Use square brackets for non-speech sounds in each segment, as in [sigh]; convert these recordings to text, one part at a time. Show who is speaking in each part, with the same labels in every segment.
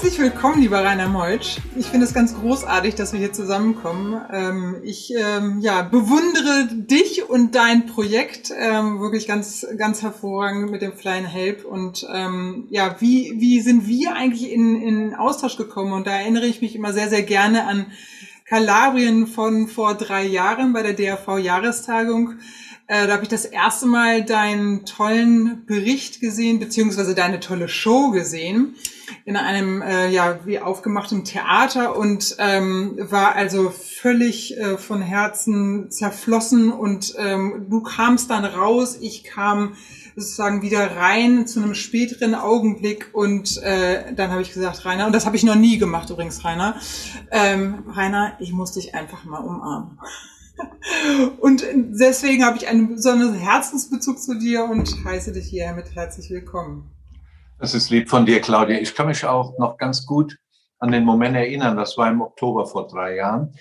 Speaker 1: Herzlich willkommen, lieber Rainer Meutsch. Ich finde es ganz großartig, dass wir hier zusammenkommen. Ähm, ich ähm, ja, bewundere dich und dein Projekt ähm, wirklich ganz, ganz hervorragend mit dem Flying Help. Und ja, wie, wie sind wir eigentlich in, in Austausch gekommen? Und da erinnere ich mich immer sehr, sehr gerne an Kalabrien von vor drei Jahren bei der DAV-Jahrestagung. Äh, da habe ich das erste Mal deinen tollen Bericht gesehen, beziehungsweise deine tolle Show gesehen in einem äh, ja wie aufgemachtem Theater und ähm, war also völlig äh, von Herzen zerflossen und ähm, du kamst dann raus, ich kam sozusagen wieder rein zu einem späteren Augenblick und äh, dann habe ich gesagt, Rainer, und das habe ich noch nie gemacht übrigens, Rainer, ähm, Rainer, ich muss dich einfach mal umarmen. [laughs] Und deswegen habe ich einen besonderen Herzensbezug zu dir und heiße dich hier mit herzlich willkommen.
Speaker 2: Das ist lieb von dir, Claudia. Ich kann mich auch noch ganz gut an den Moment erinnern. Das war im Oktober vor drei Jahren.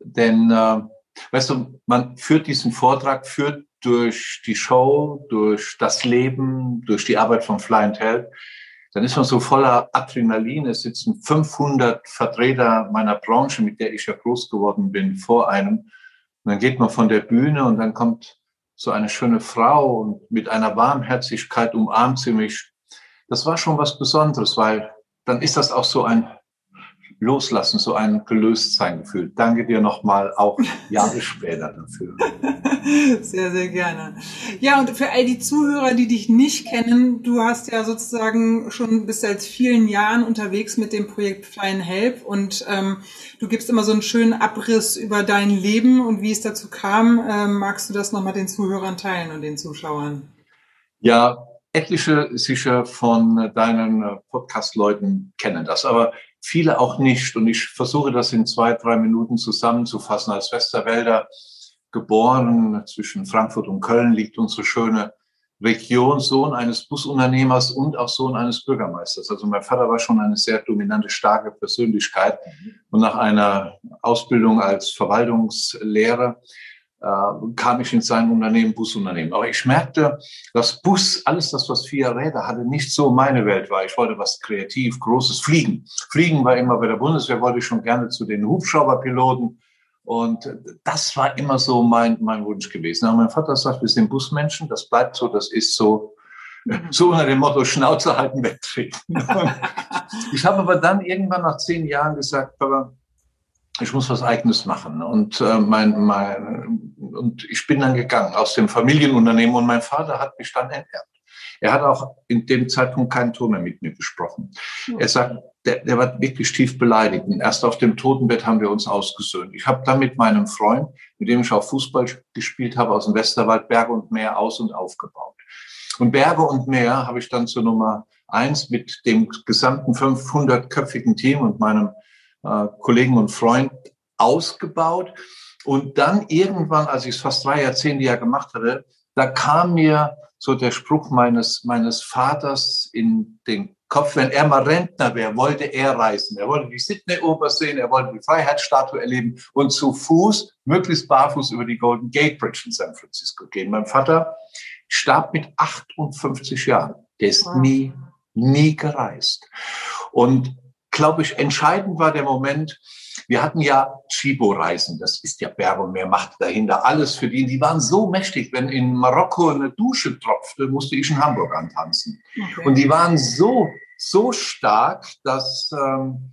Speaker 2: Denn, äh, weißt du, man führt diesen Vortrag, führt durch die Show, durch das Leben, durch die Arbeit von Fly and Help. Dann ist man so voller Adrenalin. Es sitzen 500 Vertreter meiner Branche, mit der ich ja groß geworden bin, vor einem. Und dann geht man von der Bühne und dann kommt so eine schöne Frau und mit einer Warmherzigkeit umarmt sie mich. Das war schon was Besonderes, weil dann ist das auch so ein Loslassen, so ein Gelöstsein-Gefühl. Danke dir nochmal auch [laughs] Jahre später dafür.
Speaker 1: Sehr, sehr gerne. Ja, und für all die Zuhörer, die dich nicht kennen, du hast ja sozusagen schon bis seit vielen Jahren unterwegs mit dem Projekt Fly and Help und ähm, du gibst immer so einen schönen Abriss über dein Leben und wie es dazu kam. Ähm, magst du das nochmal den Zuhörern teilen und den Zuschauern?
Speaker 2: Ja, etliche sicher von deinen äh, Podcast-Leuten kennen das, aber viele auch nicht. Und ich versuche das in zwei, drei Minuten zusammenzufassen. Als Westerwälder geboren, zwischen Frankfurt und Köln liegt unsere schöne Region, Sohn eines Busunternehmers und auch Sohn eines Bürgermeisters. Also mein Vater war schon eine sehr dominante, starke Persönlichkeit. Und nach einer Ausbildung als Verwaltungslehrer kam ich in sein Unternehmen, Busunternehmen. Aber ich merkte, dass Bus, alles das, was vier Räder hatte, nicht so meine Welt war. Ich wollte was kreativ, großes Fliegen. Fliegen war immer bei der Bundeswehr, wollte ich schon gerne zu den Hubschrauberpiloten. Und das war immer so mein, mein Wunsch gewesen. Aber mein Vater sagt, wir sind Busmenschen, das bleibt so, das ist so, [laughs] so unter dem Motto Schnauze halten, wegtreten. [laughs] ich habe aber dann irgendwann nach zehn Jahren gesagt, Papa, ich muss was Eigenes machen. Und, äh, mein, mein, und ich bin dann gegangen aus dem Familienunternehmen und mein Vater hat mich dann enterbt. Er hat auch in dem Zeitpunkt keinen Ton mehr mit mir gesprochen. Er sagt, der, der war wirklich tief beleidigt. Und erst auf dem Totenbett haben wir uns ausgesöhnt. Ich habe dann mit meinem Freund, mit dem ich auch Fußball gespielt habe, aus dem Westerwald Berge und Meer aus und aufgebaut. Und Berge und Meer habe ich dann zur Nummer eins mit dem gesamten 500-köpfigen Team und meinem äh, Kollegen und Freund ausgebaut. Und dann irgendwann, als ich es fast drei Jahrzehnte ja gemacht hatte, da kam mir so der Spruch meines, meines Vaters in den Kopf, wenn er mal Rentner wäre, wollte er reisen. Er wollte die Sydney-Oper sehen, er wollte die Freiheitsstatue erleben und zu Fuß, möglichst barfuß über die Golden Gate Bridge in San Francisco gehen. Mein Vater starb mit 58 Jahren. Der ist nie, nie gereist. Und glaube ich, entscheidend war der Moment, wir hatten ja Chibo-Reisen, das ist ja Berg und Meer, Macht dahinter, alles für die. Die waren so mächtig, wenn in Marokko eine Dusche tropfte, musste ich in Hamburg antanzen. Okay. Und die waren so, so stark, dass, ähm,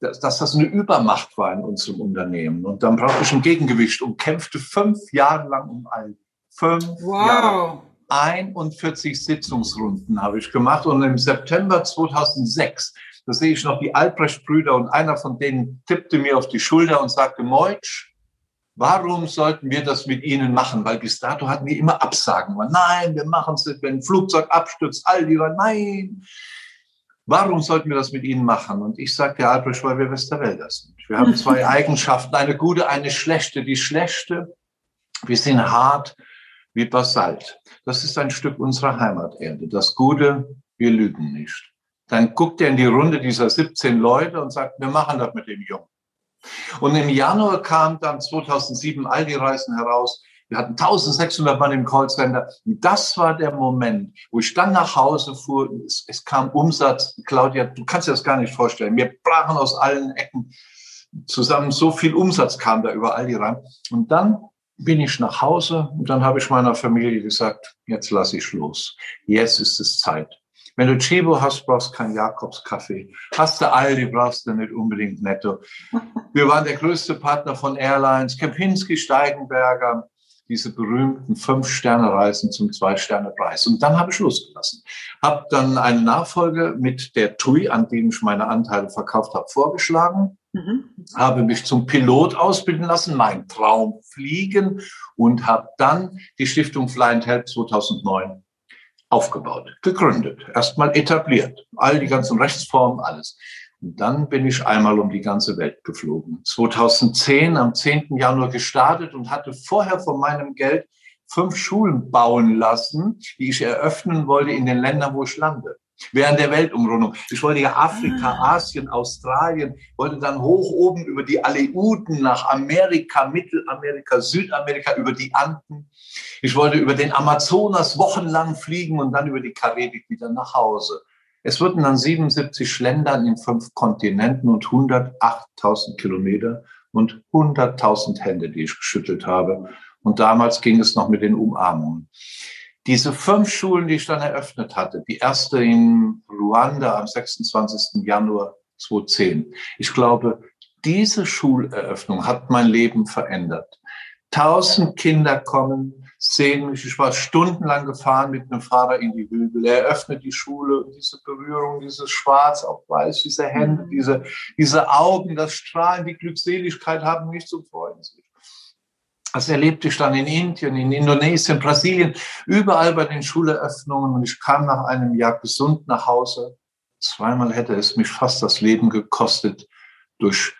Speaker 2: dass, dass das eine Übermacht war in unserem Unternehmen. Und dann brauchte ich ein Gegengewicht und kämpfte fünf Jahre lang um all. Fünf wow. Jahre. 41 Sitzungsrunden habe ich gemacht und im September 2006 da sehe ich noch die Albrecht-Brüder und einer von denen tippte mir auf die Schulter und sagte, Meutsch, warum sollten wir das mit Ihnen machen? Weil bis dato hatten wir immer Absagen. Nein, wir machen es nicht, wenn ein Flugzeug abstürzt. All die waren, nein. Warum sollten wir das mit Ihnen machen? Und ich sagte, Albrecht, weil wir Westerwälder sind. Wir haben zwei [laughs] Eigenschaften, eine gute, eine schlechte. Die schlechte, wir sind hart, wie Basalt. Das ist ein Stück unserer Heimaterde. Das Gute, wir lügen nicht. Dann guckt er in die Runde dieser 17 Leute und sagt, wir machen das mit dem Jungen. Und im Januar kam dann 2007 Aldi-Reisen heraus. Wir hatten 1600 Mann im Callcenter. Und das war der Moment, wo ich dann nach Hause fuhr. Es, es kam Umsatz. Claudia, du kannst dir das gar nicht vorstellen. Wir brachen aus allen Ecken zusammen. So viel Umsatz kam da über Aldi rein. Und dann bin ich nach Hause und dann habe ich meiner Familie gesagt, jetzt lasse ich los. Jetzt ist es Zeit. Wenn du Chibo hast, brauchst du keinen Jakobskaffee. Hast du Aldi, brauchst du nicht unbedingt Netto. [laughs] Wir waren der größte Partner von Airlines, Kempinski, Steigenberger, diese berühmten Fünf-Sterne-Reisen zum Zwei-Sterne-Preis. Und dann habe ich losgelassen. Habe dann eine Nachfolge mit der TUI, an dem ich meine Anteile verkauft habe, vorgeschlagen. Mhm. Habe mich zum Pilot ausbilden lassen, mein Traum fliegen und habe dann die Stiftung Fly and Help 2009 aufgebaut, gegründet, erstmal etabliert, all die ganzen Rechtsformen, alles. Und dann bin ich einmal um die ganze Welt geflogen. 2010 am 10. Januar gestartet und hatte vorher von meinem Geld fünf Schulen bauen lassen, die ich eröffnen wollte in den Ländern, wo ich lande während der Weltumrundung. Ich wollte ja Afrika, ah. Asien, Australien, wollte dann hoch oben über die Aleuten nach Amerika, Mittelamerika, Südamerika, über die Anden. Ich wollte über den Amazonas wochenlang fliegen und dann über die Karibik wieder nach Hause. Es wurden dann 77 Länder in fünf Kontinenten und 108.000 Kilometer und 100.000 Hände, die ich geschüttelt habe. Und damals ging es noch mit den Umarmungen. Diese fünf Schulen, die ich dann eröffnet hatte, die erste in Ruanda am 26. Januar 2010. Ich glaube, diese Schuleröffnung hat mein Leben verändert. Tausend Kinder kommen, sehen mich. Ich war stundenlang gefahren mit einem Fahrer in die Hügel. Er öffnet die Schule und diese Berührung, dieses Schwarz auf Weiß, diese Hände, mhm. diese, diese Augen, das Strahlen, die Glückseligkeit haben mich zum Freuen. Das erlebte ich dann in Indien, in Indonesien, Brasilien, überall bei den Schuleröffnungen. Und ich kam nach einem Jahr gesund nach Hause. Zweimal hätte es mich fast das Leben gekostet durch,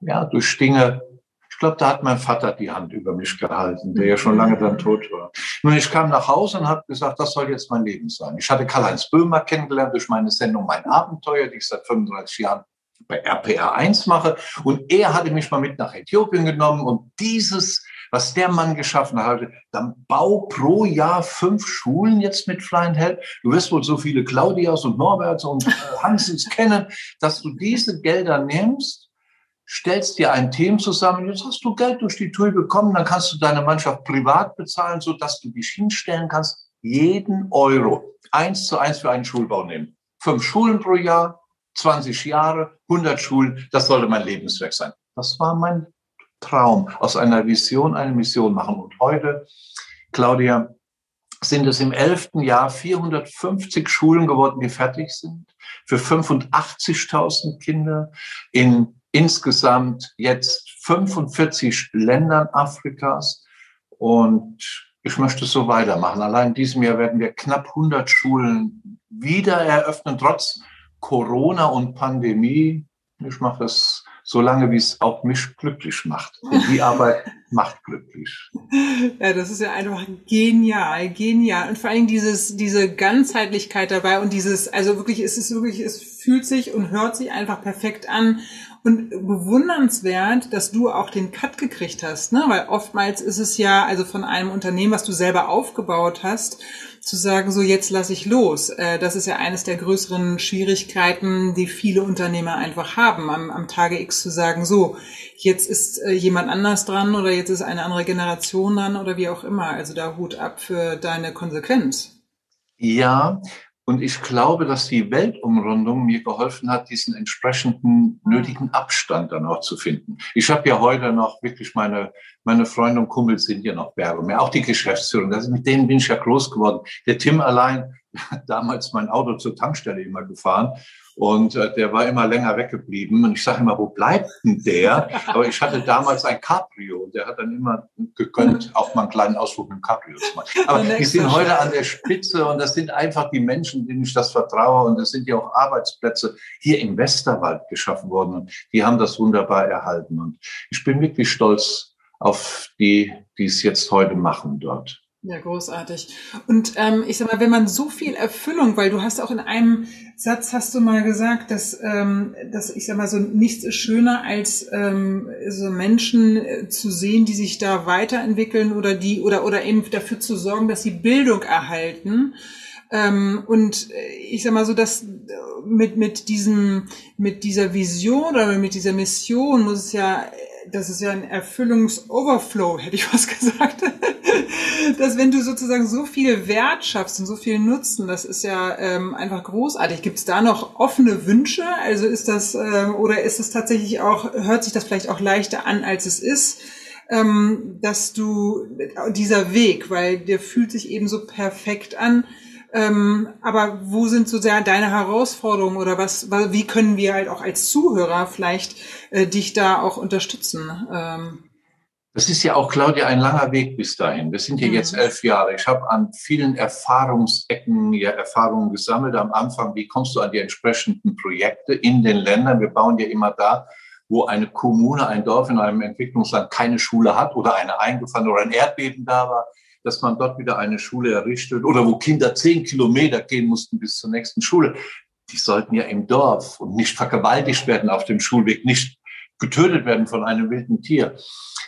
Speaker 2: ja, durch Dinge. Ich glaube, da hat mein Vater die Hand über mich gehalten, der ja schon lange dann tot war. Nun, ich kam nach Hause und habe gesagt, das soll jetzt mein Leben sein. Ich hatte Karl-Heinz Böhmer kennengelernt durch meine Sendung Mein Abenteuer, die ich seit 35 Jahren bei RPR 1 mache. Und er hatte mich mal mit nach Äthiopien genommen und dieses was der Mann geschaffen hat, dann bau pro Jahr fünf Schulen jetzt mit Fly and Help. Du wirst wohl so viele Claudias und Norberts und äh, Hansens kennen, dass du diese Gelder nimmst, stellst dir ein Team zusammen, jetzt hast du Geld durch die Tour bekommen, dann kannst du deine Mannschaft privat bezahlen, so dass du dich hinstellen kannst, jeden Euro eins zu eins für einen Schulbau nehmen. Fünf Schulen pro Jahr, 20 Jahre, 100 Schulen, das sollte mein Lebenswerk sein. Das war mein Traum, aus einer Vision eine Mission machen. Und heute, Claudia, sind es im elften Jahr 450 Schulen geworden, die fertig sind, für 85.000 Kinder in insgesamt jetzt 45 Ländern Afrikas. Und ich möchte so weitermachen. Allein in diesem Jahr werden wir knapp 100 Schulen wieder eröffnen, trotz Corona und Pandemie. Ich mache es so lange wie es auch mich glücklich macht. Und die [laughs] Arbeit macht glücklich.
Speaker 1: Ja, das ist ja einfach genial, genial. Und vor allem dieses, diese Ganzheitlichkeit dabei und dieses, also wirklich, es ist wirklich, es fühlt sich und hört sich einfach perfekt an. Und bewundernswert, dass du auch den Cut gekriegt hast, ne? Weil oftmals ist es ja, also von einem Unternehmen, was du selber aufgebaut hast, zu sagen, so jetzt lasse ich los. Äh, das ist ja eines der größeren Schwierigkeiten, die viele Unternehmer einfach haben, am, am Tage X zu sagen, so, jetzt ist äh, jemand anders dran oder jetzt ist eine andere Generation dran oder wie auch immer. Also da Hut ab für deine Konsequenz.
Speaker 2: Ja, und ich glaube, dass die Weltumrundung mir geholfen hat, diesen entsprechenden nötigen Abstand dann auch zu finden. Ich habe ja heute noch wirklich meine, meine Freunde und Kumpels sind ja noch Berge, mehr auch die Geschäftsführung. Das, mit denen bin ich ja groß geworden. Der Tim allein hat [laughs] damals mein Auto zur Tankstelle immer gefahren und äh, der war immer länger weggeblieben. Und ich sage immer, wo bleibt denn der? Aber ich hatte damals ein Cabrio und der hat dann immer gegönnt, auch mal einen kleinen Ausflug mit dem Cabrio zu machen. Aber die sind heute an der Spitze und das sind einfach die Menschen, denen ich das vertraue. Und es sind ja auch Arbeitsplätze hier im Westerwald geschaffen worden. Und die haben das wunderbar erhalten. Und ich bin wirklich stolz auf die, die es jetzt heute machen dort.
Speaker 1: Ja, großartig. Und ähm, ich sag mal, wenn man so viel Erfüllung, weil du hast auch in einem Satz hast du mal gesagt, dass, ähm, dass ich sag mal so nichts ist schöner als ähm, so Menschen äh, zu sehen, die sich da weiterentwickeln oder die oder oder eben dafür zu sorgen, dass sie Bildung erhalten. Ähm, und äh, ich sag mal so, dass äh, mit mit diesem mit dieser Vision oder mit dieser Mission muss es ja das ist ja ein Erfüllungsoverflow, hätte ich [laughs] was gesagt. dass wenn du sozusagen so viel Wert schaffst und so viel Nutzen, das ist ja ähm, einfach großartig. Gibt es da noch offene Wünsche? Also ist das äh, oder ist es tatsächlich auch, hört sich das vielleicht auch leichter an, als es ist? Ähm, dass du dieser Weg, weil der fühlt sich eben so perfekt an, ähm, aber wo sind so sehr deine Herausforderungen oder was, wie können wir halt auch als Zuhörer vielleicht äh, dich da auch unterstützen? Ähm.
Speaker 2: Das ist ja auch, Claudia, ein langer Weg bis dahin. Wir sind hier mhm. jetzt elf Jahre. Ich habe an vielen Erfahrungsecken ja Erfahrungen gesammelt. Am Anfang, wie kommst du an die entsprechenden Projekte in den Ländern? Wir bauen ja immer da, wo eine Kommune, ein Dorf in einem Entwicklungsland keine Schule hat oder eine eingefallen oder ein Erdbeben da war dass man dort wieder eine Schule errichtet oder wo Kinder zehn Kilometer gehen mussten bis zur nächsten Schule. Die sollten ja im Dorf und nicht vergewaltigt werden auf dem Schulweg, nicht getötet werden von einem wilden Tier.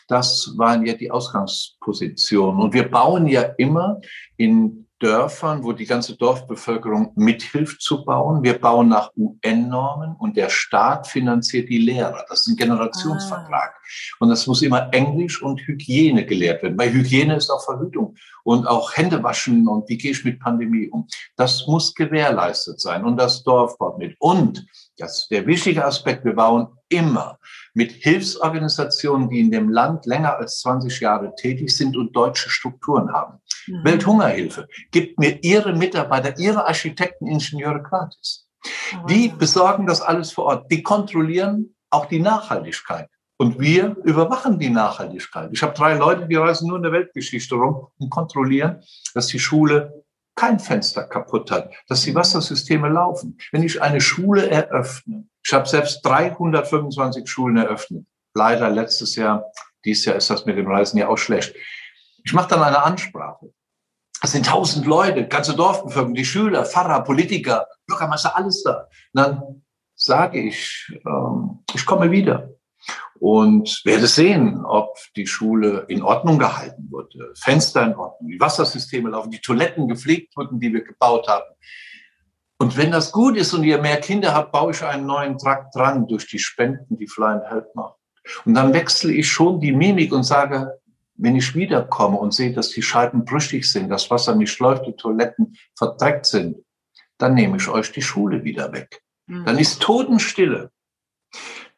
Speaker 2: Das waren ja die Ausgangspositionen. Und wir bauen ja immer in Dörfern, wo die ganze Dorfbevölkerung mithilft zu bauen. Wir bauen nach UN-Normen und der Staat finanziert die Lehrer. Das ist ein Generationsvertrag. Ah. Und das muss immer Englisch und Hygiene gelehrt werden. Weil Hygiene ist auch Verhütung und auch Hände waschen und wie gehe ich mit Pandemie um. Das muss gewährleistet sein und das Dorf baut mit. Und das ist der wichtige Aspekt, wir bauen immer mit Hilfsorganisationen, die in dem Land länger als 20 Jahre tätig sind und deutsche Strukturen haben. Mhm. Welthungerhilfe gibt mir ihre Mitarbeiter, ihre Architekten, Ingenieure gratis. Oh, die besorgen das alles vor Ort. Die kontrollieren auch die Nachhaltigkeit. Und wir überwachen die Nachhaltigkeit. Ich habe drei Leute, die reisen nur in der Weltgeschichte rum und kontrollieren, dass die Schule kein Fenster kaputt hat, dass die Wassersysteme laufen. Wenn ich eine Schule eröffne, ich habe selbst 325 Schulen eröffnet, leider letztes Jahr, dieses Jahr ist das mit dem Reisen ja auch schlecht. Ich mache dann eine Ansprache. Das sind tausend Leute, ganze Dorfbevölkerung, die Schüler, Pfarrer, Politiker, Bürgermeister, alles da. Und dann sage ich, ähm, ich komme wieder und werde sehen, ob die Schule in Ordnung gehalten wurde, Fenster in Ordnung, die Wassersysteme laufen, die Toiletten gepflegt wurden, die wir gebaut haben. Und wenn das gut ist und ihr mehr Kinder habt, baue ich einen neuen Trakt dran durch die Spenden, die Fly and Help macht. Und dann wechsle ich schon die Mimik und sage, wenn ich wiederkomme und sehe, dass die Scheiben brüchig sind, das Wasser nicht läuft, die Toiletten verdreckt sind, dann nehme ich euch die Schule wieder weg. Mhm. Dann ist Totenstille.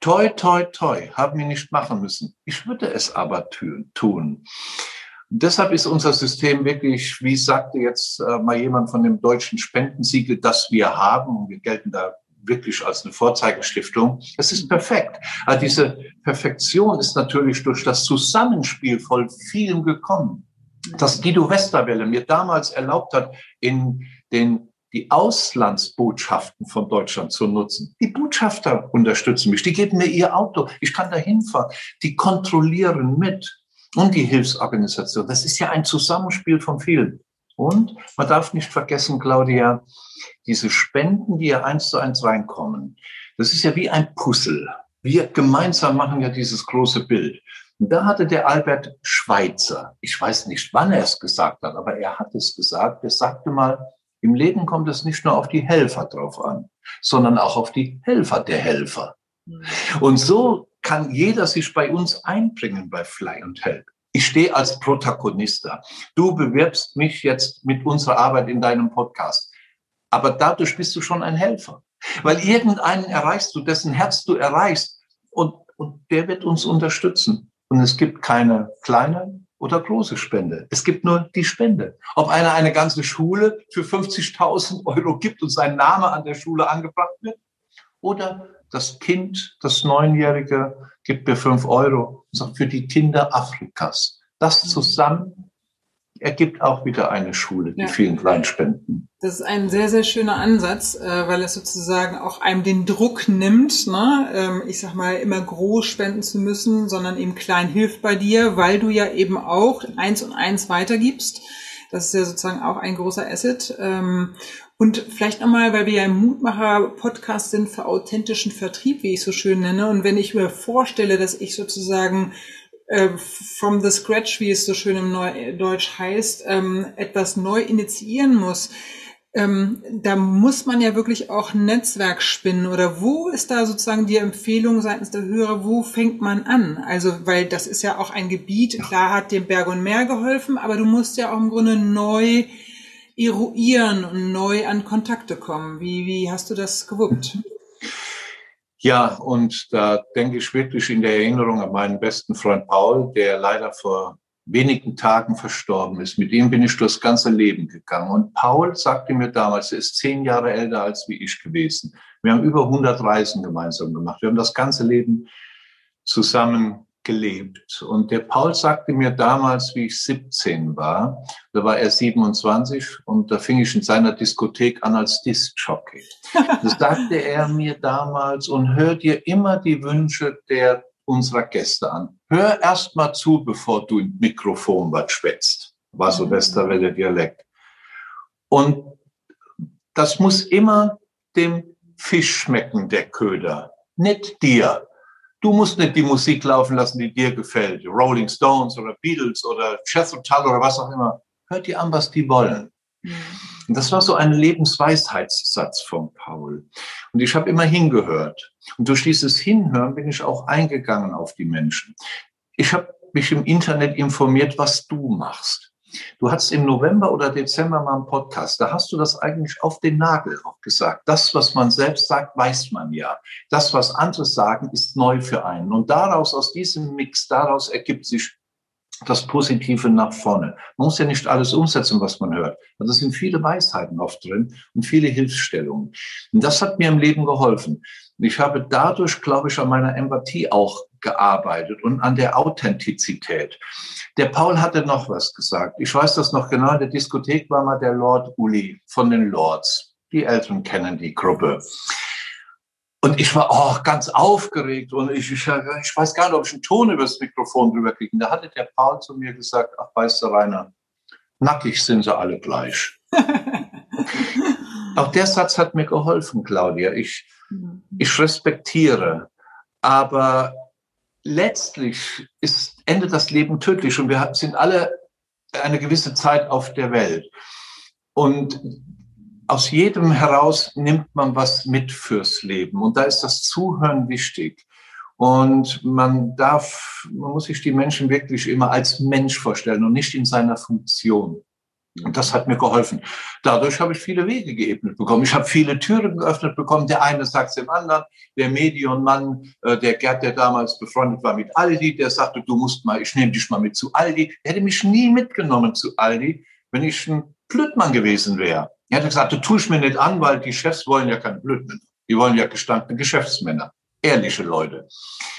Speaker 2: Toi, toi, toi, haben wir nicht machen müssen. Ich würde es aber tun. Und deshalb ist unser System wirklich, wie sagte jetzt äh, mal jemand von dem deutschen Spendensiegel, das wir haben, und wir gelten da wirklich als eine Vorzeigestiftung. Es ist perfekt. Aber diese Perfektion ist natürlich durch das Zusammenspiel von vielem gekommen. Dass Guido Westerwelle mir damals erlaubt hat, in den die Auslandsbotschaften von Deutschland zu nutzen. Die Botschafter unterstützen mich, die geben mir ihr Auto, ich kann da hinfahren, die kontrollieren mit und die Hilfsorganisation. Das ist ja ein Zusammenspiel von vielen. Und man darf nicht vergessen, Claudia, diese Spenden, die ja eins zu eins reinkommen, das ist ja wie ein Puzzle. Wir gemeinsam machen ja dieses große Bild. Und da hatte der Albert Schweitzer, ich weiß nicht, wann er es gesagt hat, aber er hat es gesagt, er sagte mal, im Leben kommt es nicht nur auf die Helfer drauf an, sondern auch auf die Helfer der Helfer. Mhm. Und so kann jeder sich bei uns einbringen bei Fly und Help. Ich stehe als Protagonist da. Du bewirbst mich jetzt mit unserer Arbeit in deinem Podcast. Aber dadurch bist du schon ein Helfer. Weil irgendeinen erreichst du, dessen Herz du erreichst. Und, und der wird uns unterstützen. Und es gibt keine kleine oder große Spende. Es gibt nur die Spende. Ob einer eine ganze Schule für 50.000 Euro gibt und sein Name an der Schule angebracht wird oder das Kind, das Neunjährige, gibt mir fünf Euro und sagt für die Kinder Afrikas. Das zusammen ergibt auch wieder eine Schule, die ja. vielen Kleinspenden.
Speaker 1: Das ist ein sehr, sehr schöner Ansatz, äh, weil es sozusagen auch einem den Druck nimmt, ne? Ähm, ich sag mal, immer groß spenden zu müssen, sondern eben klein hilft bei dir, weil du ja eben auch eins und eins weitergibst. Das ist ja sozusagen auch ein großer Asset. Und vielleicht nochmal, weil wir ja im Mutmacher-Podcast sind für authentischen Vertrieb, wie ich so schön nenne. Und wenn ich mir vorstelle, dass ich sozusagen äh, from the scratch, wie es so schön im Neudeutsch heißt, ähm, etwas neu initiieren muss, ähm, da muss man ja wirklich auch ein Netzwerk spinnen. Oder wo ist da sozusagen die Empfehlung seitens der Hörer, wo fängt man an? Also, weil das ist ja auch ein Gebiet, klar hat dem Berg und Meer geholfen, aber du musst ja auch im Grunde neu eruieren und neu an Kontakte kommen. Wie, wie hast du das gewuppt?
Speaker 2: Ja, und da denke ich wirklich in der Erinnerung an meinen besten Freund Paul, der leider vor wenigen Tagen verstorben ist. Mit ihm bin ich durchs ganze Leben gegangen. Und Paul sagte mir damals, er ist zehn Jahre älter als wie ich gewesen. Wir haben über 100 Reisen gemeinsam gemacht. Wir haben das ganze Leben zusammen gelebt. Und der Paul sagte mir damals, wie ich 17 war, da war er 27 und da fing ich in seiner Diskothek an als Disc-Jockey. Das sagte er mir damals und hör dir immer die Wünsche der unserer Gäste an. Hör erst mal zu, bevor du im Mikrofon was schwätzt. War so Westerwelle Dialekt. Und das muss immer dem Fisch schmecken, der Köder, nicht dir. Du musst nicht die Musik laufen lassen, die dir gefällt. Rolling Stones oder Beatles oder Jethro Tull oder was auch immer. Hört die an, was die wollen. Mhm. Und das war so ein Lebensweisheitssatz von Paul. Und ich habe immer hingehört. Und durch dieses Hinhören bin ich auch eingegangen auf die Menschen. Ich habe mich im Internet informiert, was du machst. Du hattest im November oder Dezember mal einen Podcast. Da hast du das eigentlich auf den Nagel auch gesagt. Das, was man selbst sagt, weiß man ja. Das, was andere sagen, ist neu für einen. Und daraus, aus diesem Mix, daraus ergibt sich das Positive nach vorne. Man muss ja nicht alles umsetzen, was man hört. Also sind viele Weisheiten oft drin und viele Hilfsstellungen. Und das hat mir im Leben geholfen. Ich habe dadurch, glaube ich, an meiner Empathie auch gearbeitet und an der Authentizität. Der Paul hatte noch was gesagt. Ich weiß das noch genau. In der Diskothek war mal der Lord Uli von den Lords. Die Eltern kennen die Gruppe. Und ich war auch ganz aufgeregt und ich, ich, ich, weiß gar nicht, ob ich einen Ton übers Mikrofon drüber kriege. Da hatte der Paul zu mir gesagt, ach, weißt du, Rainer, nackig sind sie alle gleich. [laughs] auch der Satz hat mir geholfen, Claudia. Ich, ich respektiere, aber letztlich ist, endet das Leben tödlich und wir sind alle eine gewisse Zeit auf der Welt. Und aus jedem heraus nimmt man was mit fürs Leben. Und da ist das Zuhören wichtig. Und man darf, man muss sich die Menschen wirklich immer als Mensch vorstellen und nicht in seiner Funktion. Und das hat mir geholfen. Dadurch habe ich viele Wege geebnet bekommen. Ich habe viele Türen geöffnet bekommen. Der eine sagt es dem anderen. Der Medienmann, äh, der Gerd, der damals befreundet war mit Aldi, der sagte, du musst mal, ich nehme dich mal mit zu Aldi. Der hätte mich nie mitgenommen zu Aldi, wenn ich ein Blödmann gewesen wäre. Er hat gesagt, du tust mir nicht an, weil die Chefs wollen ja keine Blödmänner. Die wollen ja gestandene Geschäftsmänner, ehrliche Leute.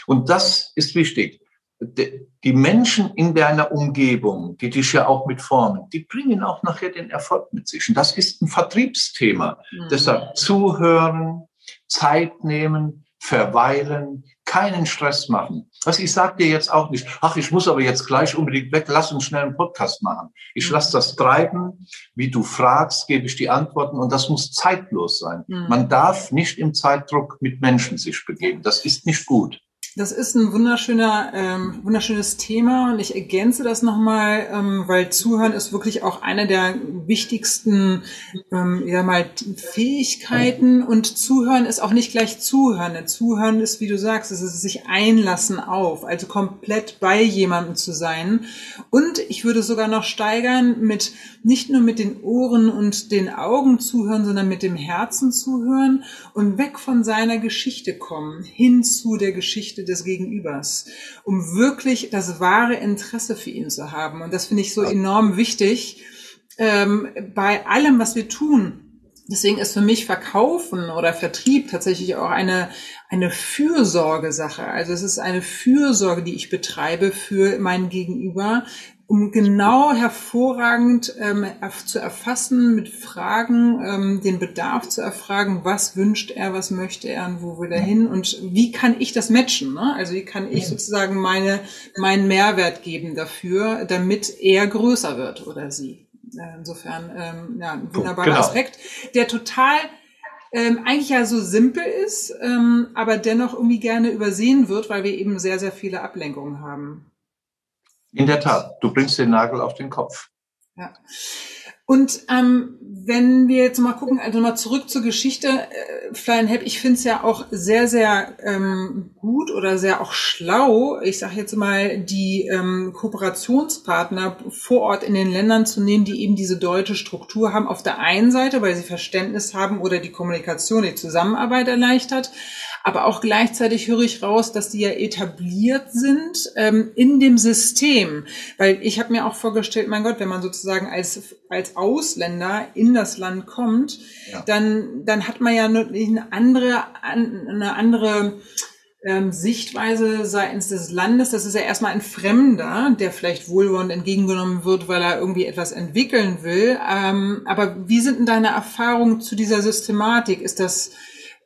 Speaker 2: Und das ist wichtig. Die Menschen in deiner Umgebung, die dich ja auch mitformen, die bringen auch nachher den Erfolg mit sich. Und das ist ein Vertriebsthema. Mhm. Deshalb zuhören, Zeit nehmen, verweilen, keinen Stress machen. Was ich sage dir jetzt auch nicht, ach, ich muss aber jetzt gleich unbedingt weg, lass uns schnell einen Podcast machen. Ich mhm. lasse das treiben, wie du fragst, gebe ich die Antworten und das muss zeitlos sein. Mhm. Man darf nicht im Zeitdruck mit Menschen sich begeben. Das ist nicht gut.
Speaker 1: Das ist ein wunderschöner, ähm, wunderschönes Thema und ich ergänze das nochmal, ähm, weil Zuhören ist wirklich auch eine der wichtigsten ähm, ja mal Fähigkeiten und Zuhören ist auch nicht gleich Zuhören. Zuhören ist, wie du sagst, es ist sich einlassen auf, also komplett bei jemandem zu sein. Und ich würde sogar noch steigern mit nicht nur mit den Ohren und den Augen zuhören, sondern mit dem Herzen zuhören und weg von seiner Geschichte kommen, hin zu der Geschichte des Gegenübers, um wirklich das wahre Interesse für ihn zu haben. Und das finde ich so enorm wichtig ähm, bei allem, was wir tun. Deswegen ist für mich Verkaufen oder Vertrieb tatsächlich auch eine, eine Fürsorgesache. Also es ist eine Fürsorge, die ich betreibe für mein Gegenüber, um genau hervorragend ähm, zu erfassen mit Fragen, ähm, den Bedarf zu erfragen, was wünscht er, was möchte er und wo will er hin und wie kann ich das matchen? Ne? Also wie kann ich sozusagen meine, meinen Mehrwert geben dafür, damit er größer wird oder sie. Äh, insofern, ähm, ja, ein wunderbarer genau. Aspekt, der total ähm, eigentlich ja so simpel ist, ähm, aber dennoch irgendwie gerne übersehen wird, weil wir eben sehr, sehr viele Ablenkungen haben.
Speaker 2: In der Tat, du bringst den Nagel auf den Kopf.
Speaker 1: Ja. Und ähm, wenn wir jetzt mal gucken, also mal zurück zur Geschichte, äh, Fly and Help, ich finde es ja auch sehr, sehr ähm, gut oder sehr auch schlau, ich sage jetzt mal, die ähm, Kooperationspartner vor Ort in den Ländern zu nehmen, die eben diese deutsche Struktur haben, auf der einen Seite, weil sie Verständnis haben oder die Kommunikation, die Zusammenarbeit erleichtert, aber auch gleichzeitig höre ich raus, dass die ja etabliert sind ähm, in dem System. Weil ich habe mir auch vorgestellt, mein Gott, wenn man sozusagen als, als Ausländer in das Land kommt, ja. dann, dann hat man ja eine andere, eine andere ähm, Sichtweise seitens des Landes. Das ist ja erstmal ein Fremder, der vielleicht wohlwollend entgegengenommen wird, weil er irgendwie etwas entwickeln will. Ähm, aber wie sind denn deine Erfahrungen zu dieser Systematik? Ist das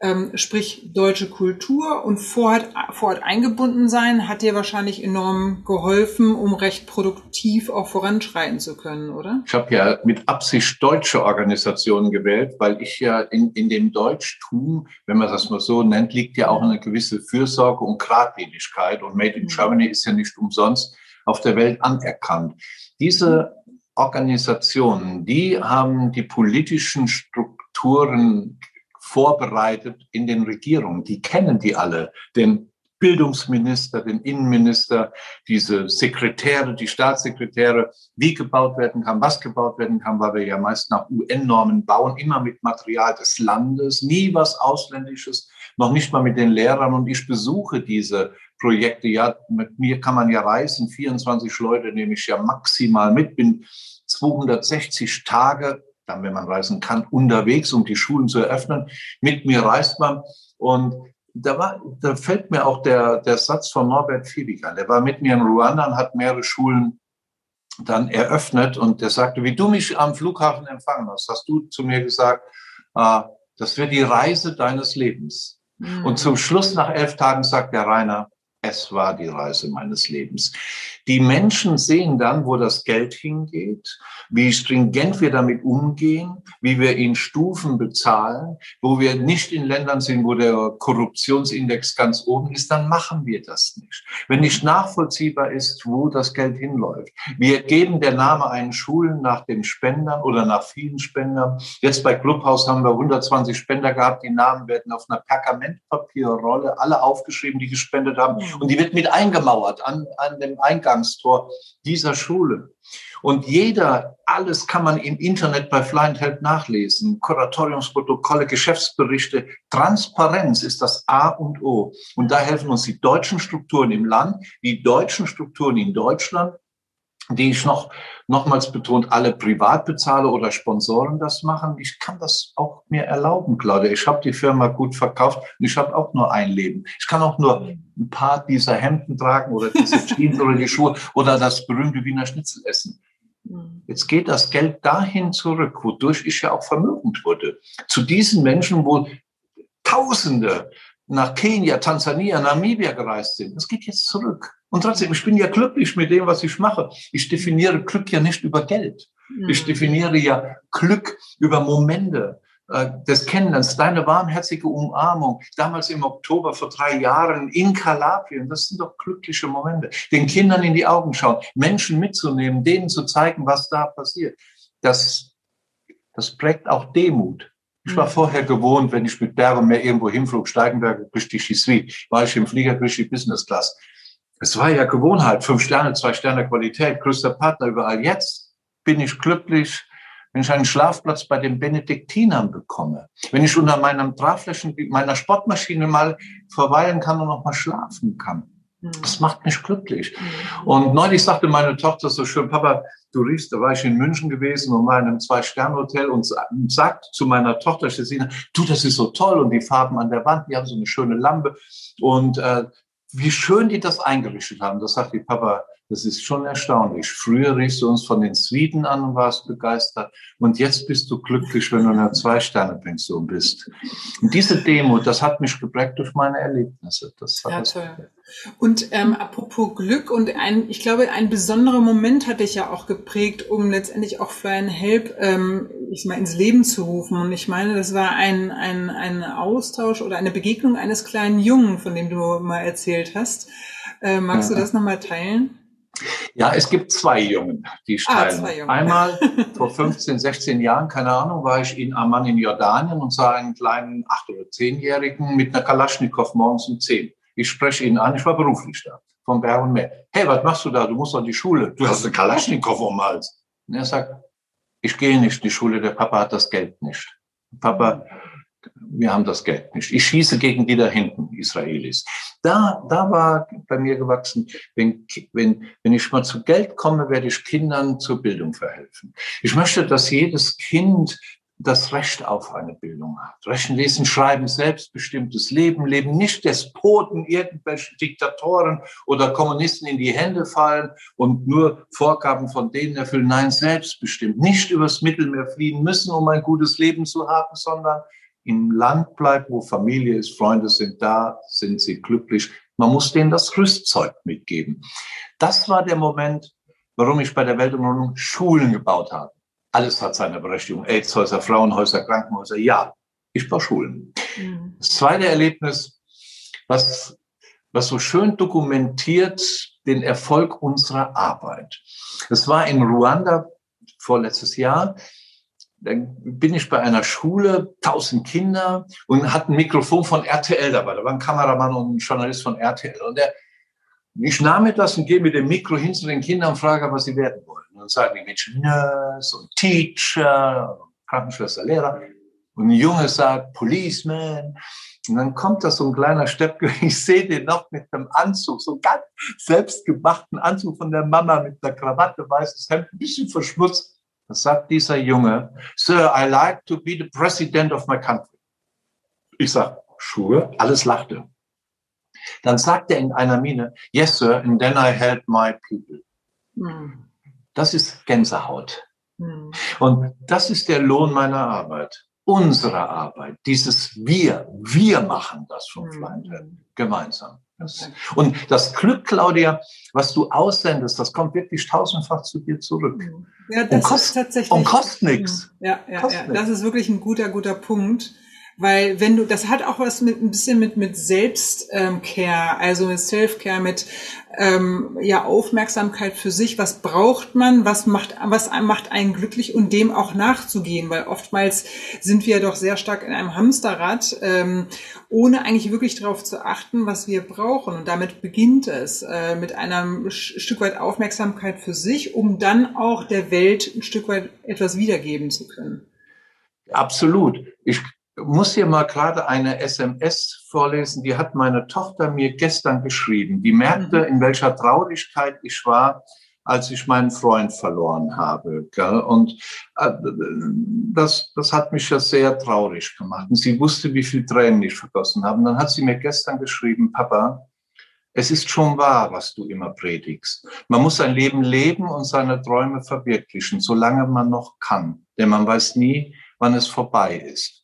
Speaker 1: ähm, sprich deutsche Kultur und vor Ort, vor Ort eingebunden sein, hat dir wahrscheinlich enorm geholfen, um recht produktiv auch voranschreiten zu können, oder?
Speaker 2: Ich habe ja mit Absicht deutsche Organisationen gewählt, weil ich ja in, in dem Deutschtum, wenn man das mal so nennt, liegt ja auch eine gewisse Fürsorge und Gradlinigkeit und Made in mhm. Germany ist ja nicht umsonst auf der Welt anerkannt. Diese Organisationen, die haben die politischen Strukturen vorbereitet in den Regierungen. Die kennen die alle, den Bildungsminister, den Innenminister, diese Sekretäre, die Staatssekretäre, wie gebaut werden kann, was gebaut werden kann, weil wir ja meist nach UN-Normen bauen, immer mit Material des Landes, nie was Ausländisches, noch nicht mal mit den Lehrern. Und ich besuche diese Projekte. Ja, mit mir kann man ja reisen. 24 Leute nehme ich ja maximal mit, bin 260 Tage dann, wenn man reisen kann, unterwegs, um die Schulen zu eröffnen. Mit mir reist man. Und da, war, da fällt mir auch der, der Satz von Norbert Fiebig an. Der war mit mir in Ruanda und hat mehrere Schulen dann eröffnet. Und der sagte, wie du mich am Flughafen empfangen hast, hast du zu mir gesagt, äh, das wird die Reise deines Lebens. Mhm. Und zum Schluss nach elf Tagen sagt der Rainer, es war die Reise meines Lebens. Die Menschen sehen dann, wo das Geld hingeht, wie stringent wir damit umgehen, wie wir in Stufen bezahlen, wo wir nicht in Ländern sind, wo der Korruptionsindex ganz oben ist, dann machen wir das nicht. Wenn nicht nachvollziehbar ist, wo das Geld hinläuft. Wir geben der Name einen Schulen nach den Spendern oder nach vielen Spendern. Jetzt bei Clubhaus haben wir 120 Spender gehabt. Die Namen werden auf einer Pergamentpapierrolle alle aufgeschrieben, die gespendet haben. Und die wird mit eingemauert an, an dem Eingangstor dieser Schule. Und jeder, alles kann man im Internet bei Fly Help nachlesen. Kuratoriumsprotokolle, Geschäftsberichte. Transparenz ist das A und O. Und da helfen uns die deutschen Strukturen im Land, die deutschen Strukturen in Deutschland die ich noch nochmals betont, alle privat bezahle oder Sponsoren das machen. Ich kann das auch mir erlauben, Claudia. Ich habe die Firma gut verkauft und ich habe auch nur ein Leben. Ich kann auch nur ein paar dieser Hemden tragen oder diese [laughs] Jeans oder die Schuhe oder das berühmte Wiener Schnitzel essen. Mhm. Jetzt geht das Geld dahin zurück, wodurch ich ja auch vermögend wurde. Zu diesen Menschen, wo Tausende nach Kenia, Tansania, Namibia gereist sind. Das geht jetzt zurück. Und trotzdem, ich bin ja glücklich mit dem, was ich mache. Ich definiere Glück ja nicht über Geld. Ich definiere ja Glück über Momente äh, des Kennenlernens, deine warmherzige Umarmung, damals im Oktober vor drei Jahren in Kalabrien, das sind doch glückliche Momente. Den Kindern in die Augen schauen, Menschen mitzunehmen, denen zu zeigen, was da passiert. Das, das prägt auch Demut. Ich war vorher gewohnt, wenn ich mit Bären mehr irgendwo hinflog, Steigenberg, durch die Chisui, war ich im Flieger durch die Business Class. Es war ja Gewohnheit, fünf Sterne, zwei Sterne Qualität, größter Partner überall. Jetzt bin ich glücklich, wenn ich einen Schlafplatz bei den Benediktinern bekomme, wenn ich unter meinem Tragflächen, meiner Sportmaschine mal verweilen kann und noch mal schlafen kann. Mhm. Das macht mich glücklich. Mhm. Und neulich sagte meine Tochter so schön, Papa, du riechst, da war ich in München gewesen und war in einem Zwei-Sterne-Hotel und sagt zu meiner Tochter Cecina, du, das ist so toll und die Farben an der Wand, die haben so eine schöne Lampe und äh, wie schön die das eingerichtet haben. Das sagt die Papa, das ist schon erstaunlich. Früher riechst du uns von den Sweden an und warst begeistert. Und jetzt bist du glücklich, wenn du in einer Zwei-Sterne-Pension bist. Und diese Demo, das hat mich geprägt durch meine Erlebnisse. Das
Speaker 1: ja, toll. Und ähm, apropos Glück und ein, ich glaube, ein besonderer Moment hat dich ja auch geprägt, um letztendlich auch Fly and Help, ähm, ich mal ins Leben zu rufen. Und ich meine, das war ein, ein, ein Austausch oder eine Begegnung eines kleinen Jungen, von dem du mal erzählt hast. Äh, magst ja. du das nochmal teilen?
Speaker 2: Ja, es gibt zwei Jungen, die ich ah. Einmal [laughs] vor 15, 16 Jahren, keine Ahnung, war ich in Amman in Jordanien und sah einen kleinen 8- oder 10-Jährigen mit einer Kalaschnikow morgens um 10. Ich spreche ihn an, ich war beruflich da, vom Berg und Meer. Hey, was machst du da? Du musst an die Schule. Du hast eine Kalaschnikow um Hals. Und er sagt, ich gehe nicht in die Schule, der Papa hat das Geld nicht. Papa, wir haben das Geld nicht. Ich schieße gegen die da hinten, Israelis. Da, da war bei mir gewachsen, wenn, wenn, wenn ich mal zu Geld komme, werde ich Kindern zur Bildung verhelfen. Ich möchte, dass jedes Kind das Recht auf eine Bildung hat. Rechen, Lesen, Schreiben, selbstbestimmtes Leben, Leben nicht Despoten, irgendwelche Diktatoren oder Kommunisten in die Hände fallen und nur Vorgaben von denen erfüllen. Nein, selbstbestimmt. Nicht übers Mittelmeer fliehen müssen, um ein gutes Leben zu haben, sondern im Land bleibt, wo Familie ist, Freunde sind da, sind sie glücklich. Man muss denen das Rüstzeug mitgeben. Das war der Moment, warum ich bei der Weltumrundung Schulen gebaut habe. Alles hat seine Berechtigung. Aidshäuser, Frauenhäuser, Krankenhäuser. Ja, ich baue Schulen. Mhm. Das zweite Erlebnis, was, was so schön dokumentiert den Erfolg unserer Arbeit. Es war in Ruanda vorletztes Jahr dann bin ich bei einer Schule, tausend Kinder und hatte ein Mikrofon von RTL dabei. Da war ein Kameramann und ein Journalist von RTL. Und der, ich nahm mir das und gehe mit dem Mikro hin zu den Kindern und frage, was sie werden wollen. Und dann sagen die Menschen Nurse und Teacher, Krankenschwester, Lehrer. Und ein Junge sagt Policeman. Und dann kommt da so ein kleiner Steppke, [laughs] ich sehe den noch mit einem Anzug, so ganz selbstgemachten Anzug von der Mama mit einer Krawatte, weißes Hemd, ein bisschen verschmutzt sagt dieser Junge, Sir, I like to be the president of my country. Ich sag, Schuhe, alles lachte. Dann sagt er in einer Miene, yes, sir, and then I help my people. Hm. Das ist Gänsehaut. Hm. Und das ist der Lohn meiner Arbeit, unserer Arbeit. Dieses Wir, wir machen das vom hm. Flying gemeinsam. Und das Glück, Claudia, was du aussendest, das kommt wirklich tausendfach zu dir zurück.
Speaker 1: Ja, das und kost, ist tatsächlich.
Speaker 2: Und kostet nichts.
Speaker 1: Ja, ja, ja, das ist wirklich ein guter, guter Punkt. Weil wenn du, das hat auch was mit ein bisschen mit mit Selbstcare, also mit Self-Care, mit ähm, ja Aufmerksamkeit für sich. Was braucht man? Was macht was macht einen glücklich und dem auch nachzugehen? Weil oftmals sind wir doch sehr stark in einem Hamsterrad, ähm, ohne eigentlich wirklich darauf zu achten, was wir brauchen. Und damit beginnt es äh, mit einem Stück weit Aufmerksamkeit für sich, um dann auch der Welt ein Stück weit etwas wiedergeben zu können.
Speaker 2: Absolut. Ich muss hier mal gerade eine SMS vorlesen, die hat meine Tochter mir gestern geschrieben. Die merkte, mhm. in welcher Traurigkeit ich war, als ich meinen Freund verloren habe. Und äh, das, das hat mich ja sehr traurig gemacht. Und sie wusste, wie viel Tränen ich vergossen habe. Und dann hat sie mir gestern geschrieben, Papa, es ist schon wahr, was du immer predigst. Man muss sein Leben leben und seine Träume verwirklichen, solange man noch kann. Denn man weiß nie, wann es vorbei ist.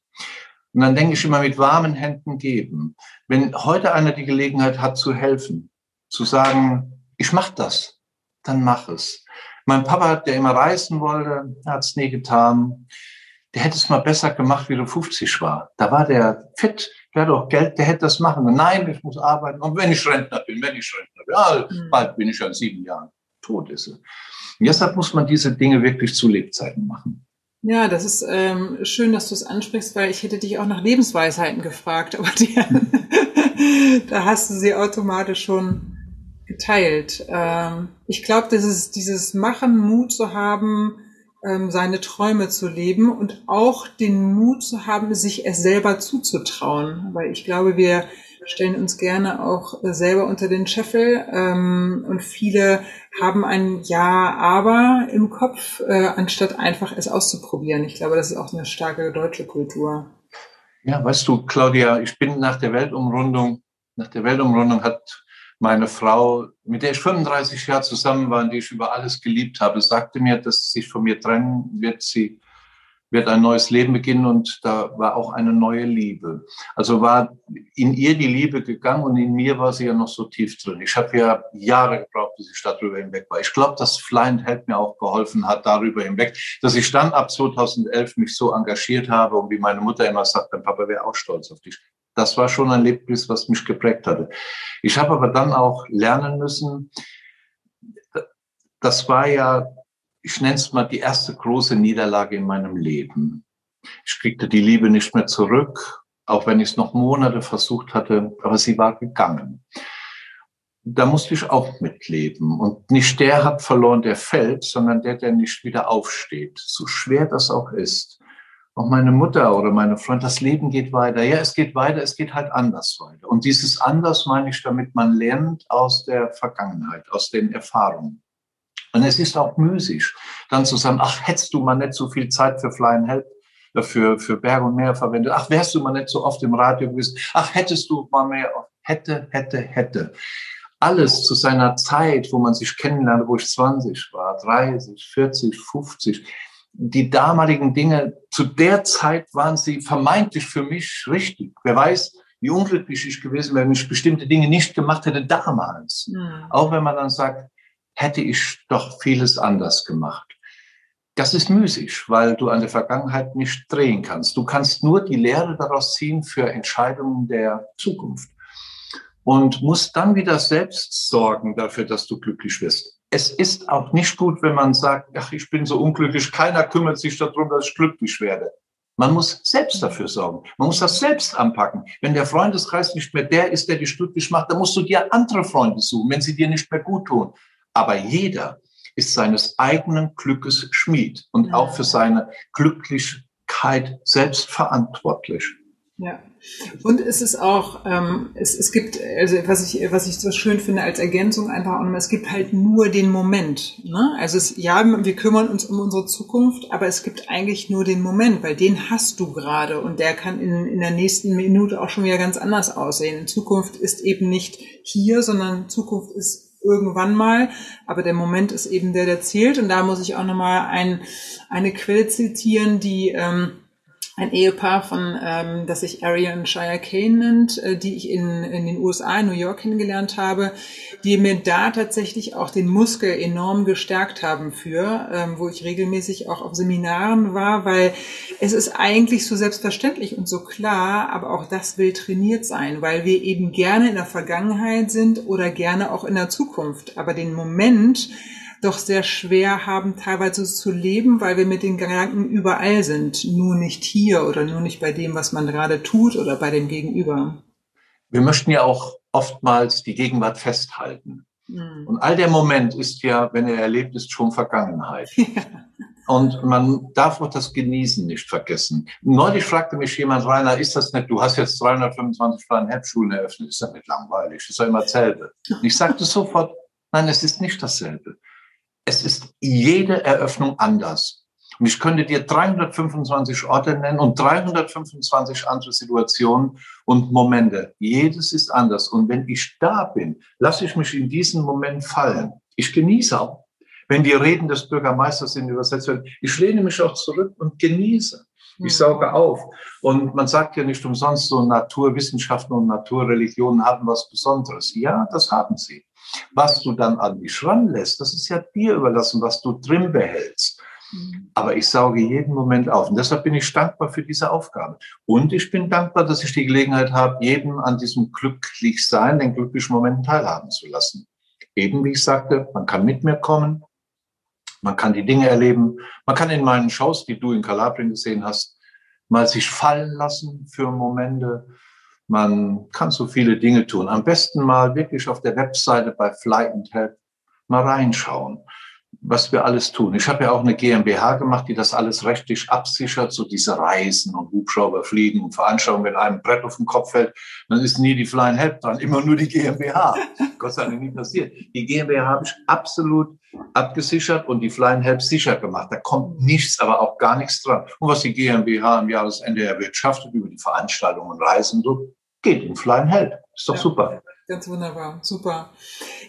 Speaker 2: Und dann denke ich immer mit warmen Händen geben. Wenn heute einer die Gelegenheit hat zu helfen, zu sagen, ich mach das, dann mach es. Mein Papa, der immer reisen wollte, hat es nie getan. Der hätte es mal besser gemacht, wie er 50 war. Da war der fit, der hat auch Geld, der hätte das machen. Nein, ich muss arbeiten. Und wenn ich Rentner bin, wenn ich Rentner bin, ja, mhm. bald bin ich ja in sieben Jahren tot ist er. Und deshalb muss man diese Dinge wirklich zu Lebzeiten machen.
Speaker 1: Ja, das ist ähm, schön, dass du es ansprichst, weil ich hätte dich auch nach Lebensweisheiten gefragt, aber die, [laughs] da hast du sie automatisch schon geteilt. Ähm, ich glaube, das ist dieses Machen, Mut zu haben, ähm, seine Träume zu leben und auch den Mut zu haben, sich es selber zuzutrauen. Weil ich glaube, wir stellen uns gerne auch selber unter den Scheffel ähm, und viele haben ein Ja, aber im Kopf, äh, anstatt einfach es auszuprobieren. Ich glaube, das ist auch eine starke deutsche Kultur.
Speaker 2: Ja, weißt du, Claudia, ich bin nach der Weltumrundung, nach der Weltumrundung hat meine Frau, mit der ich 35 Jahre zusammen war und die ich über alles geliebt habe, sagte mir, dass sie sich von mir trennen wird. Sie wird ein neues Leben beginnen und da war auch eine neue Liebe. Also war in ihr die Liebe gegangen und in mir war sie ja noch so tief drin. Ich habe ja Jahre gebraucht, bis ich darüber hinweg war. Ich glaube, dass Flying Help mir auch geholfen hat, darüber hinweg, dass ich dann ab 2011 mich so engagiert habe und wie meine Mutter immer sagt, dein Papa wäre auch stolz auf dich. Das war schon ein Erlebnis, was mich geprägt hatte. Ich habe aber dann auch lernen müssen, das war ja, ich nenne es mal die erste große Niederlage in meinem Leben. Ich kriegte die Liebe nicht mehr zurück, auch wenn ich es noch Monate versucht hatte, aber sie war gegangen. Da musste ich auch mitleben. Und nicht der hat verloren, der fällt, sondern der, der nicht wieder aufsteht. So schwer das auch ist auch meine Mutter oder meine Freunde, das Leben geht weiter. Ja, es geht weiter, es geht halt anders weiter. Und dieses anders meine ich damit, man lernt aus der Vergangenheit, aus den Erfahrungen. Und es ist auch müßig, dann zu sagen, ach, hättest du mal nicht so viel Zeit für Fly and Help, äh, für, für Berg und Meer verwendet. Ach, wärst du mal nicht so oft im Radio gewesen. Ach, hättest du mal mehr, hätte, hätte, hätte. Alles zu seiner Zeit, wo man sich kennenlernte, wo ich 20 war, 30, 40, 50 die damaligen Dinge, zu der Zeit waren sie vermeintlich für mich richtig. Wer weiß, wie unglücklich ich gewesen wäre, wenn ich bestimmte Dinge nicht gemacht hätte damals. Mhm. Auch wenn man dann sagt, hätte ich doch vieles anders gemacht. Das ist müßig, weil du an der Vergangenheit nicht drehen kannst. Du kannst nur die Lehre daraus ziehen für Entscheidungen der Zukunft und musst dann wieder selbst sorgen dafür, dass du glücklich wirst es ist auch nicht gut, wenn man sagt, ach, ich bin so unglücklich, keiner kümmert sich darum, dass ich glücklich werde. Man muss selbst dafür sorgen. Man muss das selbst anpacken. Wenn der Freundeskreis nicht mehr der ist, der dich glücklich macht, dann musst du dir andere Freunde suchen, wenn sie dir nicht mehr gut tun. Aber jeder ist seines eigenen Glückes Schmied und auch für seine Glücklichkeit selbst verantwortlich.
Speaker 1: Ja. Und es ist auch, ähm, es, es gibt, also was ich, was ich so schön finde als Ergänzung einfach, auch, es gibt halt nur den Moment. Ne? Also es, ja, wir kümmern uns um unsere Zukunft, aber es gibt eigentlich nur den Moment, weil den hast du gerade und der kann in, in der nächsten Minute auch schon wieder ganz anders aussehen. Zukunft ist eben nicht hier, sondern Zukunft ist irgendwann mal, aber der Moment ist eben der, der zählt. Und da muss ich auch nochmal ein, eine Quelle zitieren, die ähm, ein Ehepaar von, ähm, das sich Arian Shire Kane nennt, äh, die ich in, in den USA, in New York kennengelernt habe, die mir da tatsächlich auch den Muskel enorm gestärkt haben für, ähm, wo ich regelmäßig auch auf Seminaren war, weil es ist eigentlich so selbstverständlich und so klar, aber auch das will trainiert sein, weil wir eben gerne in der Vergangenheit sind oder gerne auch in der Zukunft. Aber den Moment, doch sehr schwer haben, teilweise zu leben, weil wir mit den Gedanken überall sind, nur nicht hier oder nur nicht bei dem, was man gerade tut oder bei dem Gegenüber.
Speaker 2: Wir möchten ja auch oftmals die Gegenwart festhalten. Mhm. Und all der Moment ist ja, wenn er erlebt ist, schon Vergangenheit. [laughs] Ja. Und man darf auch das Genießen nicht vergessen. Neulich fragte mich jemand, Rainer, ist das nicht, du hast jetzt 325 Plan Herbschulen eröffnet, ist das nicht langweilig? Ist doch immer dasselbe. Und ich sagte sofort, nein, es ist nicht dasselbe es ist jede Eröffnung anders. Und ich könnte dir 325 Orte nennen und 325 andere Situationen und Momente. Jedes ist anders. Und wenn ich da bin, lasse ich mich in diesen Moment fallen. Ich genieße auch. Wenn die Reden des Bürgermeisters sind übersetzt werden, ich lehne mich auch zurück und genieße. Ich hm. sauge auf. Und man sagt ja nicht umsonst, so Naturwissenschaften und Naturreligionen haben was Besonderes. Ja, das haben sie. Was du dann an dich ranlässt, das ist ja dir überlassen, was du drin behältst. Mhm. Aber ich sauge jeden Moment auf. Und deshalb bin ich dankbar für diese Aufgabe. Und ich bin dankbar, dass ich die Gelegenheit habe, jedem an diesem Glücklichsein, den glücklichen Momenten teilhaben zu lassen. Eben, wie ich sagte, man kann mit mir kommen, man kann die Dinge erleben, man kann in meinen Shows, die du in Kalabrien gesehen hast, mal sich fallen lassen für Momente. Man kann so viele Dinge tun. Am besten mal wirklich auf der Webseite bei Fly and Help mal reinschauen, was wir alles tun. Ich habe ja auch eine GmbH gemacht, die das alles rechtlich absichert, so diese Reisen und Hubschrauber fliegen und Veranstaltungen, wenn einem Brett auf den Kopf fällt, dann ist nie die Fly and Help dran, immer nur die GmbH. [laughs] Gott sei Dank nie passiert. Die GmbH habe ich absolut abgesichert und die Fly and Help sicher gemacht. Da kommt nichts, aber auch gar nichts dran. Und was die GmbH am Jahresende erwirtschaftet über die Veranstaltungen und Reisen, so geht in Fly and Help. Ist doch ja. super.
Speaker 1: Ganz wunderbar, super.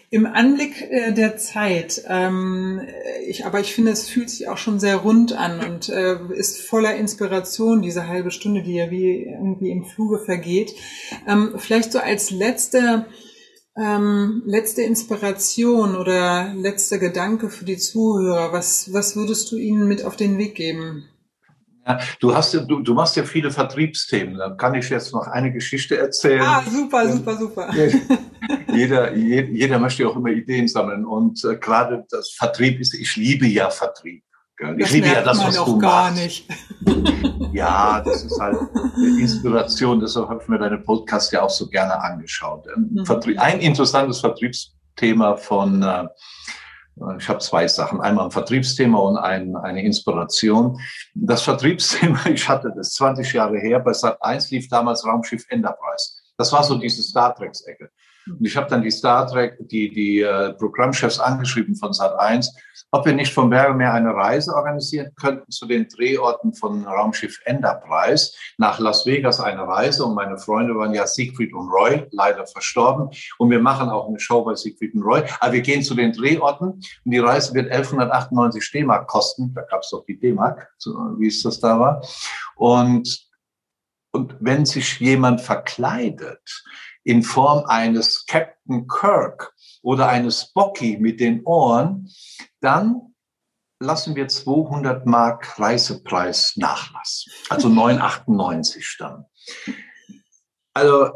Speaker 1: Im Anblick äh, der Zeit, ähm, ich, aber ich finde, es fühlt sich auch schon sehr rund an und äh, ist voller Inspiration, diese halbe Stunde, die ja wie irgendwie im Fluge vergeht. Ähm, vielleicht so als letzte, ähm, letzte Inspiration oder letzter Gedanke für die Zuhörer, was, was würdest du ihnen mit auf den Weg geben?
Speaker 2: Ja, du hast ja, du, du machst ja viele Vertriebsthemen. Da kann ich jetzt noch eine Geschichte erzählen.
Speaker 1: Ah, super, super, super.
Speaker 2: jeder, jeder möchte auch immer Ideen sammeln. Und äh, gerade das Vertrieb ist, ich liebe ja Vertrieb.
Speaker 1: Gell? Ich liebe ja das, was du gar machst. nicht.
Speaker 2: ja, das ist halt Inspiration. Deshalb habe ich mir deine Podcast ja auch so gerne angeschaut. Mhm. Ein interessantes Vertriebsthema von äh, ich habe zwei Sachen. Einmal ein Vertriebsthema und ein, eine Inspiration. Das Vertriebsthema, [laughs] ich hatte das 20 Jahre her, bei Sat 1 lief damals Raumschiff Enterprise. Das war so diese Star Trek-Ecke. Und ich habe dann die Star Trek, die, die äh, Programmchefs angeschrieben von Sat 1 ob wir nicht vom Bergmeer eine Reise organisieren könnten zu den Drehorten von Raumschiff Enterprise nach Las Vegas eine Reise. Und meine Freunde waren ja Siegfried und Roy, leider verstorben. Und wir machen auch eine Show bei Siegfried und Roy. Aber wir gehen zu den Drehorten und die Reise wird 1198 D-Mark kosten. Da gab es doch die D-Mark, wie es das da war. Und, und wenn sich jemand verkleidet in Form eines Captain Kirk oder eines Spocky mit den Ohren, dann lassen wir 200 Mark Reisepreis Nachlass. Also [laughs] 9,98 dann. Also,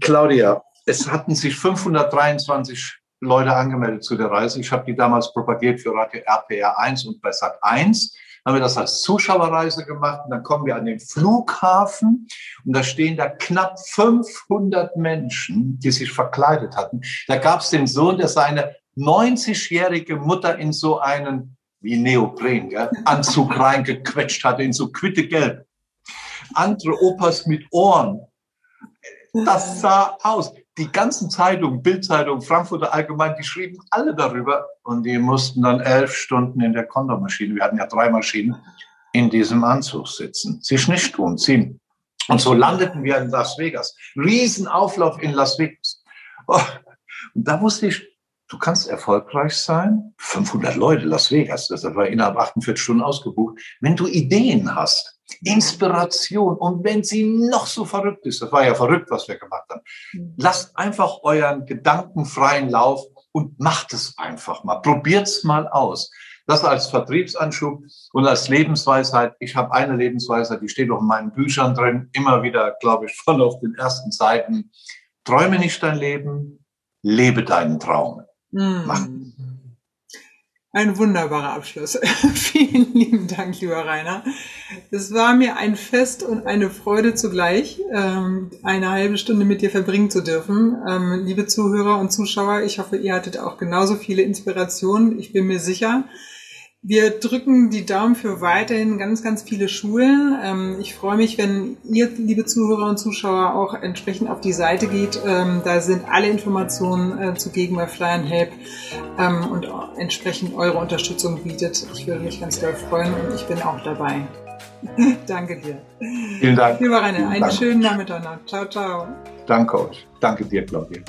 Speaker 2: Claudia, es hatten sich 523 Leute angemeldet zu der Reise. Ich habe die damals propagiert für Radio RPR 1 und bei Sat 1 haben wir das als Zuschauerreise gemacht und dann kommen wir an den Flughafen und da stehen da knapp 500 Menschen, die sich verkleidet hatten. Da gab es den Sohn, der seine 90-jährige Mutter in so einen, wie Neopren, gell, Anzug reingequetscht hatte, in so Quittegelb. Andere Opas mit Ohren. Das sah aus. Die ganzen Zeitungen, Bildzeitung, Frankfurter Allgemein, die schrieben alle darüber und die mussten dann elf Stunden in der Kondomaschine, wir hatten ja drei Maschinen, in diesem Anzug sitzen. Sich nicht tun, ziehen. Und so landeten wir in Las Vegas. Riesenauflauf in Las Vegas. Oh, und da wusste ich, du kannst erfolgreich sein. 500 Leute, Las Vegas, das war innerhalb 48 Stunden ausgebucht. Wenn du Ideen hast, Inspiration und wenn sie noch so verrückt ist, das war ja verrückt, was wir gemacht haben, mhm. lasst einfach euren Gedanken freien Lauf und macht es einfach mal. Probiert's mal aus. Das als Vertriebsanschub und als Lebensweisheit. Ich habe eine Lebensweisheit, die steht auch in meinen Büchern drin, immer wieder, glaube ich, [laughs] voll auf den ersten Seiten. Träume nicht dein Leben, lebe deinen Traum.
Speaker 1: Mhm. Ein wunderbarer Abschluss. [laughs] Vielen lieben Dank, lieber Rainer. Es war mir ein Fest und eine Freude zugleich, ähm, eine halbe Stunde mit dir verbringen zu dürfen. Ähm, liebe Zuhörer und Zuschauer, ich hoffe, ihr hattet auch genauso viele Inspirationen. Ich bin mir sicher. Wir drücken die Daumen für weiterhin ganz, ganz viele Schulen. Ähm, ich freue mich, wenn ihr, liebe Zuhörer und Zuschauer, auch entsprechend auf die Seite geht. Ähm, da sind alle Informationen äh, zugegen bei Fly and Help ähm, und entsprechend eure Unterstützung bietet. Ich würde mich ganz doll freuen und ich bin auch dabei. [laughs] Danke dir.
Speaker 2: Vielen Dank.
Speaker 1: Lieber Rainer, einen Dank. schönen Nachmittag noch. Ciao, ciao.
Speaker 2: Danke euch. Danke dir, Claudia.